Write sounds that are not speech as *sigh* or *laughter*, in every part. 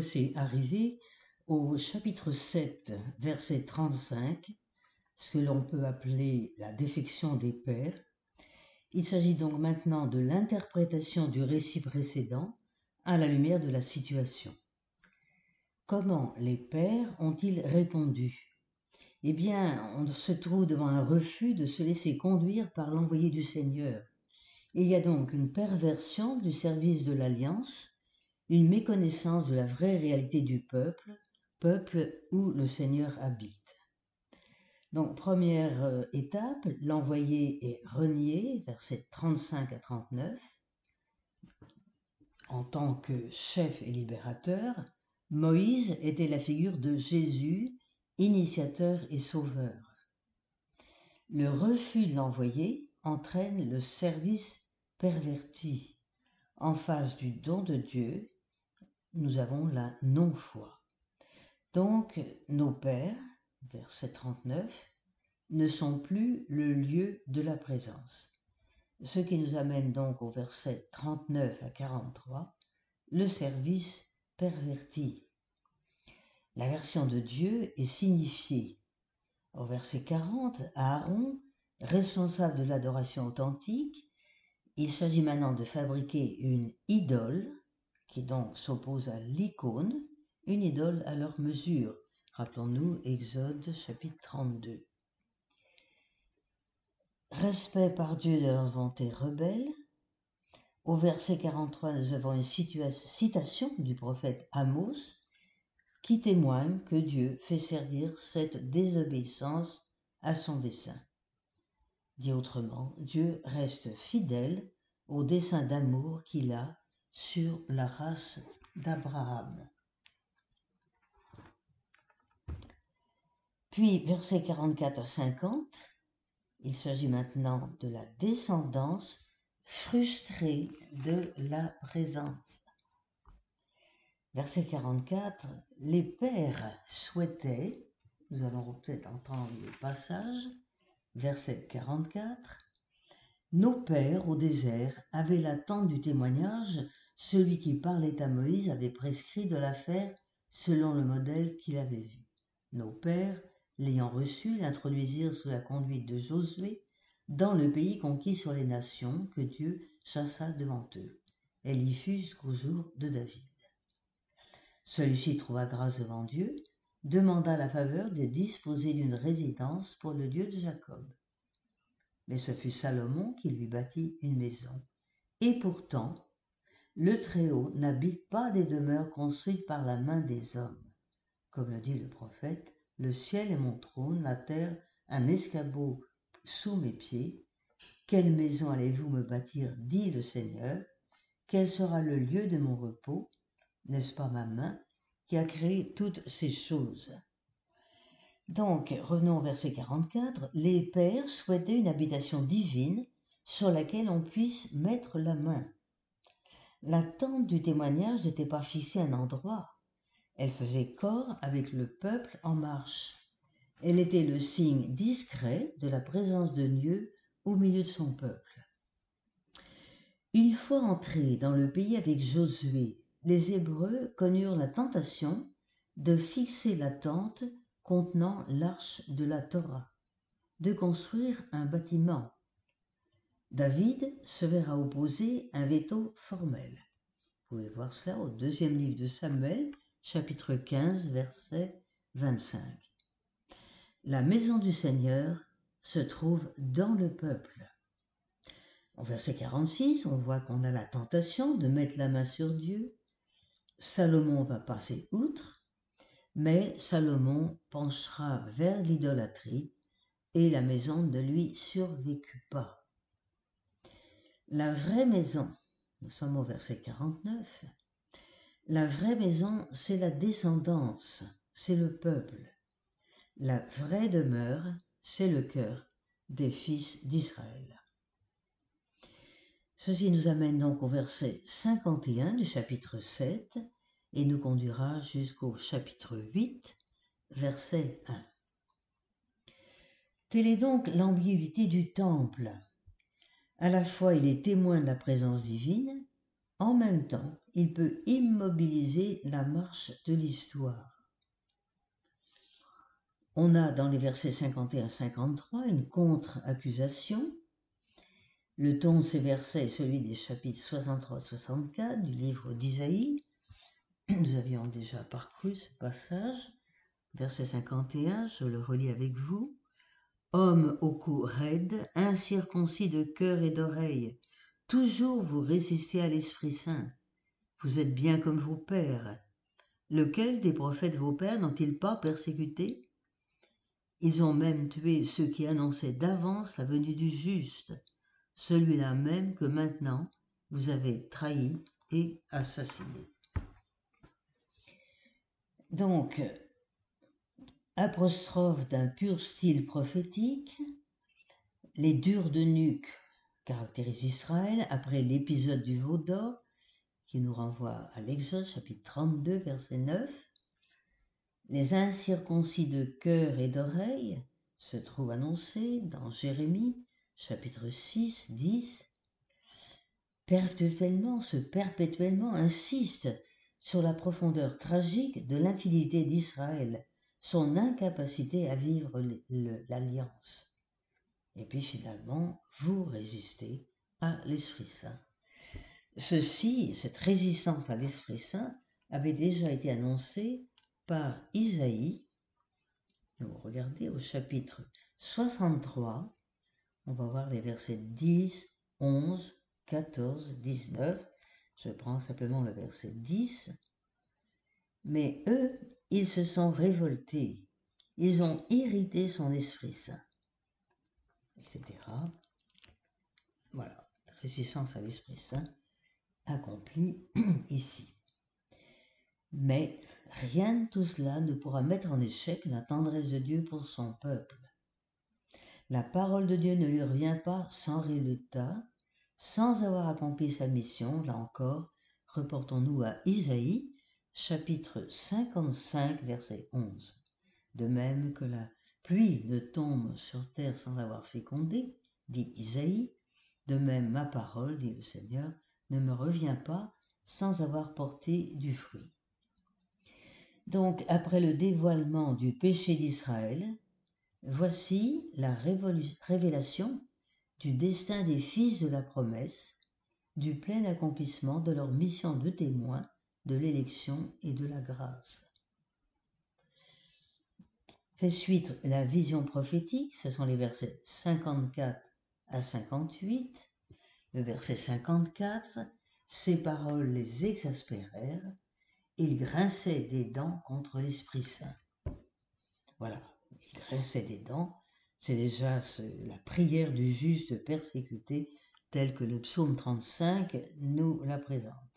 voici arrivés au chapitre 7, verset 35, ce que l'on peut appeler la défection des pères. Il s'agit donc maintenant de l'interprétation du récit précédent à la lumière de la situation. Comment les pères ont-ils répondu? Eh bien, on se trouve devant un refus de se laisser conduire par l'envoyé du Seigneur. Il y a donc une perversion du service de l'alliance, une méconnaissance de la vraie réalité du peuple, peuple où le Seigneur habite. Donc, première euh, étape, l'envoyé est renié, versets 35 à 39. En tant que chef et libérateur, Moïse était la figure de Jésus, initiateur et sauveur. Le refus de l'envoyé entraîne le service perverti. En face du don de Dieu, nous avons la non-foi. Donc, nos pères, verset 39, ne sont plus le lieu de la présence. Ce qui nous amène donc au verset 39 à 43, le service perverti. La version de Dieu est signifiée. Au verset 40, Aaron, responsable de l'adoration authentique, il s'agit maintenant de fabriquer une idole qui donc s'oppose à l'icône, une idole à leur mesure. Rappelons-nous Exode chapitre 32. Respect par Dieu de leur volonté rebelle. Au verset 43, nous avons une citation du prophète Amos qui témoigne que Dieu fait servir cette désobéissance à son dessein. Dit autrement, Dieu reste fidèle au dessein d'amour qu'il a sur la race d'Abraham. Puis, versets 44 à 50, il s'agit maintenant de la descendance frustrée de la présence. Verset 44, les pères souhaitaient, nous allons peut-être entendre le passage, verset 44, nos pères au désert avaient l'attente du témoignage celui qui parlait à Moïse avait prescrit de la faire selon le modèle qu'il avait vu. Nos pères, l'ayant reçu, l'introduisirent sous la conduite de Josué dans le pays conquis sur les nations que Dieu chassa devant eux. Elle y fut jusqu'au jour de David. Celui-ci trouva grâce devant Dieu, demanda la faveur de disposer d'une résidence pour le Dieu de Jacob. Mais ce fut Salomon qui lui bâtit une maison. Et pourtant, le Très-Haut n'habite pas des demeures construites par la main des hommes. Comme le dit le prophète, le ciel est mon trône, la terre un escabeau sous mes pieds. Quelle maison allez-vous me bâtir, dit le Seigneur? Quel sera le lieu de mon repos? N'est-ce pas ma main qui a créé toutes ces choses? Donc, revenons au verset 44. Les pères souhaitaient une habitation divine sur laquelle on puisse mettre la main. L'attente du témoignage n'était pas fixée à un endroit. Elle faisait corps avec le peuple en marche. Elle était le signe discret de la présence de Dieu au milieu de son peuple. Une fois entrés dans le pays avec Josué, les Hébreux connurent la tentation de fixer la tente contenant l'arche de la Torah, de construire un bâtiment David se verra opposer un veto formel. Vous pouvez voir cela au deuxième livre de Samuel, chapitre 15, verset 25. La maison du Seigneur se trouve dans le peuple. En verset 46, on voit qu'on a la tentation de mettre la main sur Dieu. Salomon va passer outre, mais Salomon penchera vers l'idolâtrie et la maison ne lui survécut pas. La vraie maison, nous sommes au verset 49, la vraie maison, c'est la descendance, c'est le peuple. La vraie demeure, c'est le cœur des fils d'Israël. Ceci nous amène donc au verset 51 du chapitre 7 et nous conduira jusqu'au chapitre 8, verset 1. Telle est donc l'ambiguïté du temple à la fois il est témoin de la présence divine, en même temps, il peut immobiliser la marche de l'histoire. On a dans les versets 51 53 une contre-accusation. Le ton de ces versets est celui des chapitres 63-64 du livre d'Isaïe. Nous avions déjà parcouru ce passage. Verset 51, je le relis avec vous. Homme au cou raide, incirconcis de cœur et d'oreille, toujours vous résistez à l'Esprit Saint. Vous êtes bien comme vos pères. Lequel des prophètes vos pères n'ont-ils pas persécuté Ils ont même tué ceux qui annonçaient d'avance la venue du juste, celui-là même que maintenant vous avez trahi et assassiné. Donc, d'un pur style prophétique, les durs de nuque caractérisent Israël après l'épisode du veau d'or qui nous renvoie à l'Exode chapitre 32 verset 9. Les incirconcis de cœur et d'oreille se trouvent annoncés dans Jérémie chapitre 6, 10. Perpétuellement, ce perpétuellement insiste sur la profondeur tragique de l'infinité d'Israël son incapacité à vivre l'alliance. Et puis finalement, vous résistez à l'Esprit Saint. Ceci, cette résistance à l'Esprit Saint, avait déjà été annoncée par Isaïe. Vous regardez au chapitre 63, on va voir les versets 10, 11, 14, 19. Je prends simplement le verset 10. Mais eux, ils se sont révoltés, ils ont irrité son Esprit Saint, etc. Voilà, résistance à l'Esprit Saint accomplie *clears throat* ici. Mais rien de tout cela ne pourra mettre en échec la tendresse de Dieu pour son peuple. La parole de Dieu ne lui revient pas sans résultat, sans avoir accompli sa mission, là encore, reportons-nous à Isaïe, chapitre 55, verset 11. De même que la pluie ne tombe sur terre sans avoir fécondé, dit Isaïe, de même ma parole, dit le Seigneur, ne me revient pas sans avoir porté du fruit. Donc, après le dévoilement du péché d'Israël, voici la révélation du destin des fils de la promesse, du plein accomplissement de leur mission de témoin l'élection et de la grâce. Fait suite la vision prophétique, ce sont les versets 54 à 58. Le verset 54, ces paroles les exaspérèrent, ils grinçaient des dents contre l'Esprit Saint. Voilà, ils grinçaient des dents, c'est déjà la prière du juste persécuté telle que le psaume 35 nous la présente.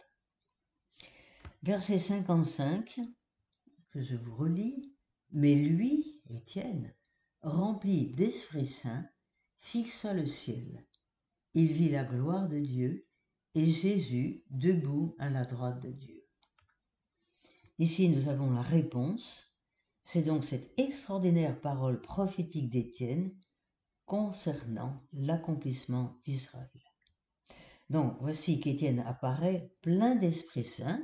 Verset 55, que je vous relis. Mais lui, Étienne, rempli d'Esprit Saint, fixa le ciel. Il vit la gloire de Dieu et Jésus debout à la droite de Dieu. Ici, nous avons la réponse. C'est donc cette extraordinaire parole prophétique d'Étienne concernant l'accomplissement d'Israël. Donc, voici qu'Étienne apparaît plein d'Esprit Saint,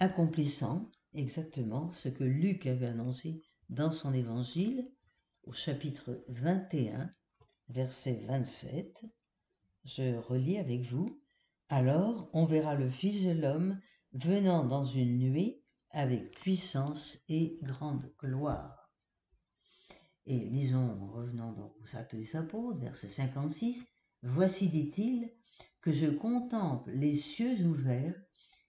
accomplissant exactement ce que Luc avait annoncé dans son évangile au chapitre 21, verset 27. Je relis avec vous. Alors on verra le Fils de l'homme venant dans une nuée avec puissance et grande gloire. Et lisons, revenons donc aux actes des apôtres, verset 56. Voici, dit-il, que je contemple les cieux ouverts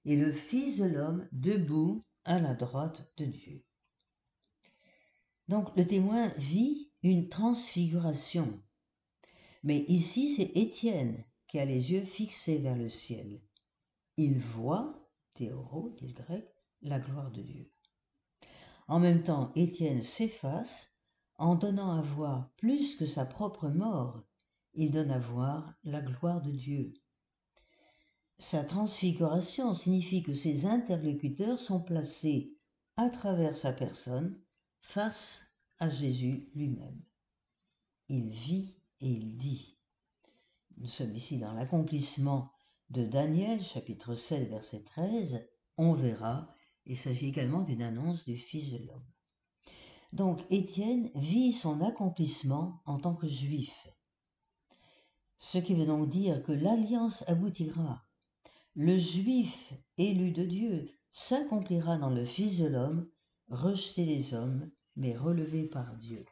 et le Fils de l'homme debout à la droite de Dieu. Donc le témoin vit une transfiguration. Mais ici, c'est Étienne qui a les yeux fixés vers le ciel. Il voit, théoro, dit le grec, la gloire de Dieu. En même temps, Étienne s'efface en donnant à voir plus que sa propre mort. Il donne à voir la gloire de Dieu. Sa transfiguration signifie que ses interlocuteurs sont placés à travers sa personne face à Jésus lui-même. Il vit et il dit. Nous sommes ici dans l'accomplissement de Daniel, chapitre 7, verset 13, on verra, il s'agit également d'une annonce du Fils de l'homme. Donc Étienne vit son accomplissement en tant que juif. Ce qui veut donc dire que l'alliance aboutira. Le juif élu de Dieu s'accomplira dans le Fils de l'homme, rejeté des hommes, mais relevé par Dieu.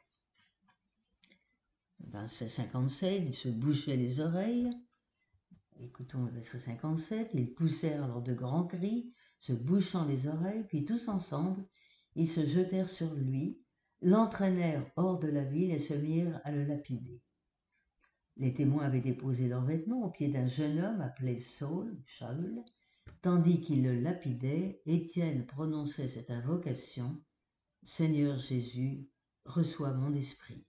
Verset 57, ils se bouchaient les oreilles. Écoutons le verset 57, ils poussèrent alors de grands cris, se bouchant les oreilles, puis tous ensemble, ils se jetèrent sur lui, l'entraînèrent hors de la ville et se mirent à le lapider. Les témoins avaient déposé leurs vêtements au pied d'un jeune homme appelé Saul, Shaul, tandis qu'ils le lapidaient, Étienne prononçait cette invocation Seigneur Jésus, reçois mon esprit.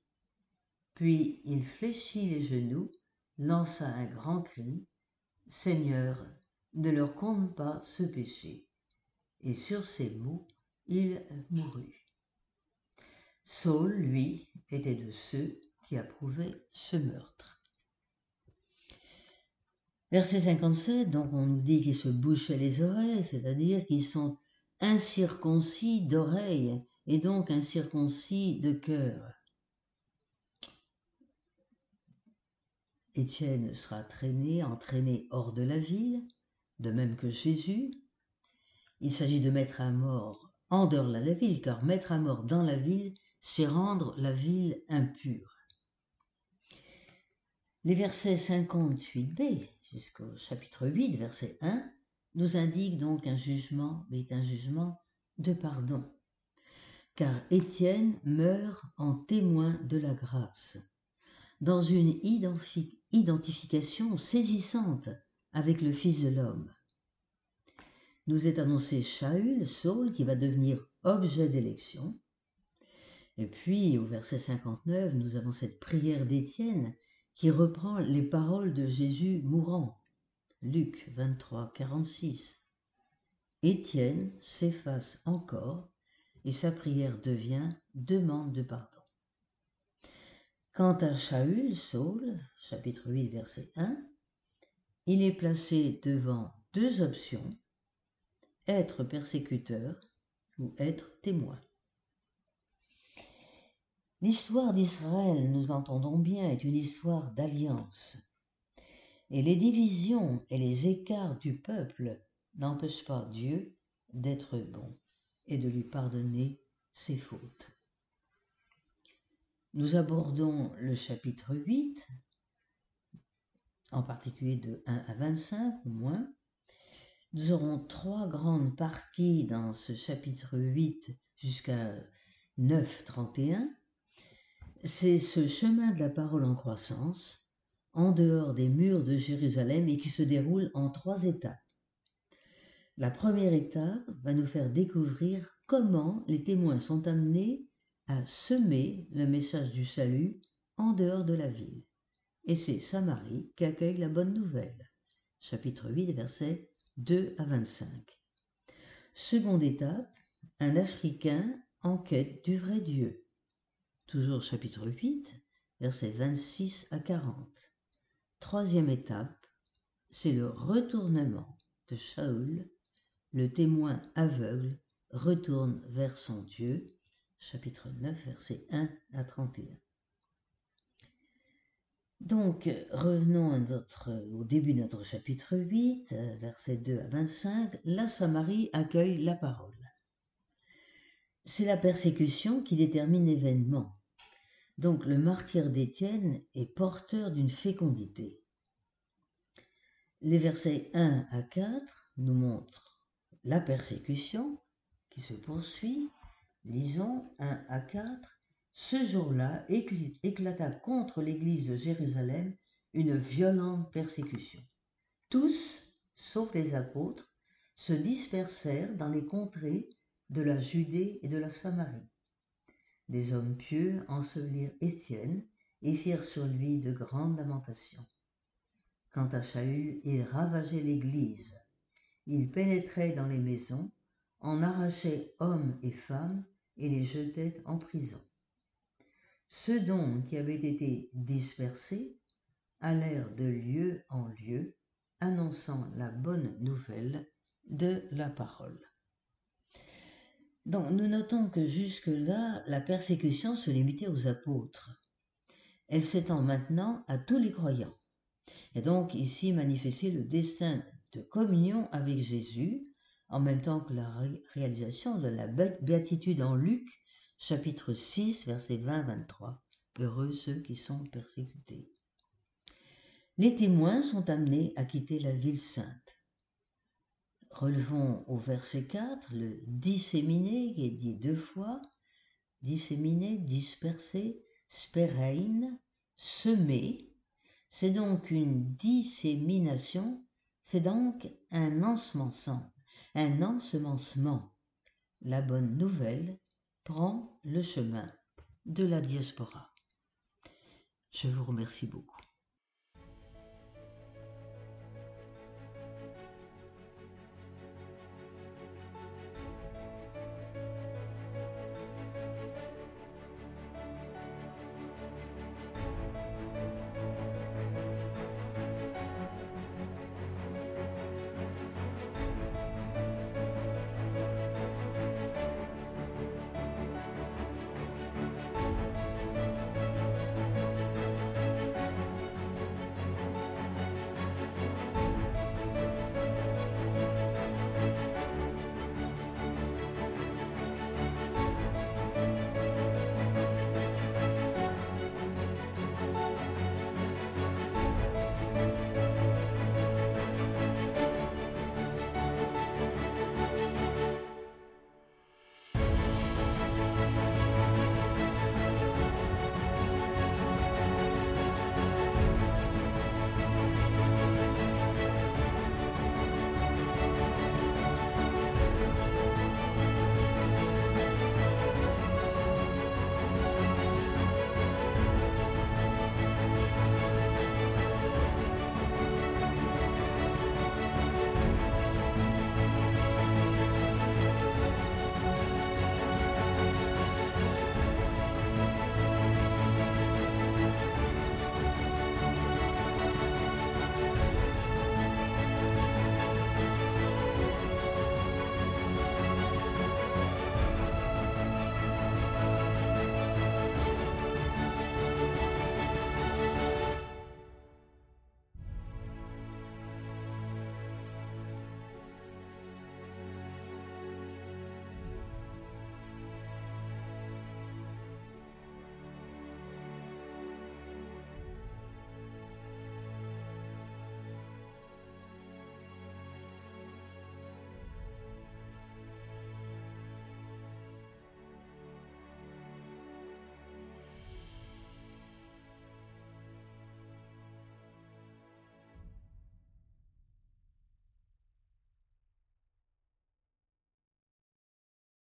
Puis il fléchit les genoux, lança un grand cri Seigneur, ne leur compte pas ce péché. Et sur ces mots, il mourut. Saul, lui, était de ceux qui approuvaient ce meurtre. Verset 57, donc on nous dit qu'ils se bouchaient les oreilles, c'est-à-dire qu'ils sont incirconcis d'oreilles et donc incirconcis de cœur. Étienne sera traîné, entraîné hors de la ville, de même que Jésus. Il s'agit de mettre à mort en dehors de la ville, car mettre à mort dans la ville, c'est rendre la ville impure. Les versets 58b jusqu'au chapitre 8, verset 1, nous indiquent donc un jugement, mais un jugement de pardon. Car Étienne meurt en témoin de la grâce, dans une identification saisissante avec le Fils de l'homme. Nous est annoncé Shaul, Saul, qui va devenir objet d'élection, et puis, au verset 59, nous avons cette prière d'Étienne qui reprend les paroles de Jésus mourant. Luc 23, 46. Étienne s'efface encore et sa prière devient demande de pardon. Quant à Shaul, Saul, chapitre 8, verset 1, il est placé devant deux options, être persécuteur ou être témoin. L'histoire d'Israël, nous entendons bien, est une histoire d'alliance. Et les divisions et les écarts du peuple n'empêchent pas Dieu d'être bon et de lui pardonner ses fautes. Nous abordons le chapitre 8, en particulier de 1 à 25 ou moins. Nous aurons trois grandes parties dans ce chapitre 8 jusqu'à 9, 31 c'est ce chemin de la parole en croissance, en dehors des murs de Jérusalem et qui se déroule en trois étapes. La première étape va nous faire découvrir comment les témoins sont amenés à semer le message du salut en dehors de la ville. Et c'est Samarie qui accueille la bonne nouvelle. Chapitre 8, versets 2 à 25. Seconde étape, un Africain en quête du vrai Dieu toujours chapitre 8, versets 26 à 40. Troisième étape, c'est le retournement de Shaul, le témoin aveugle retourne vers son Dieu, chapitre 9, versets 1 à 31. Donc, revenons au début de notre chapitre 8, versets 2 à 25. La Samarie accueille la parole. C'est la persécution qui détermine l'événement. Donc le martyr d'Étienne est porteur d'une fécondité. Les versets 1 à 4 nous montrent la persécution qui se poursuit. Lisons 1 à 4. Ce jour-là éclata contre l'église de Jérusalem une violente persécution. Tous, sauf les apôtres, se dispersèrent dans les contrées de la Judée et de la Samarie. Des hommes pieux ensevelirent Étienne et firent sur lui de grandes lamentations. Quant à Shaul, il ravageait l'église. Il pénétrait dans les maisons, en arrachait hommes et femmes et les jetait en prison. Ceux donc qui avaient été dispersés allèrent de lieu en lieu, annonçant la bonne nouvelle de la parole. Donc nous notons que jusque-là, la persécution se limitait aux apôtres. Elle s'étend maintenant à tous les croyants. Et donc ici manifester le destin de communion avec Jésus, en même temps que la réalisation de la béatitude en Luc, chapitre 6, versets 20-23. Heureux ceux qui sont persécutés. Les témoins sont amenés à quitter la ville sainte. Relevons au verset 4 le disséminé qui est dit deux fois, disséminé, dispersé, sperein, semé. C'est donc une dissémination, c'est donc un ensemencement, un ensemencement. La bonne nouvelle prend le chemin de la diaspora. Je vous remercie beaucoup.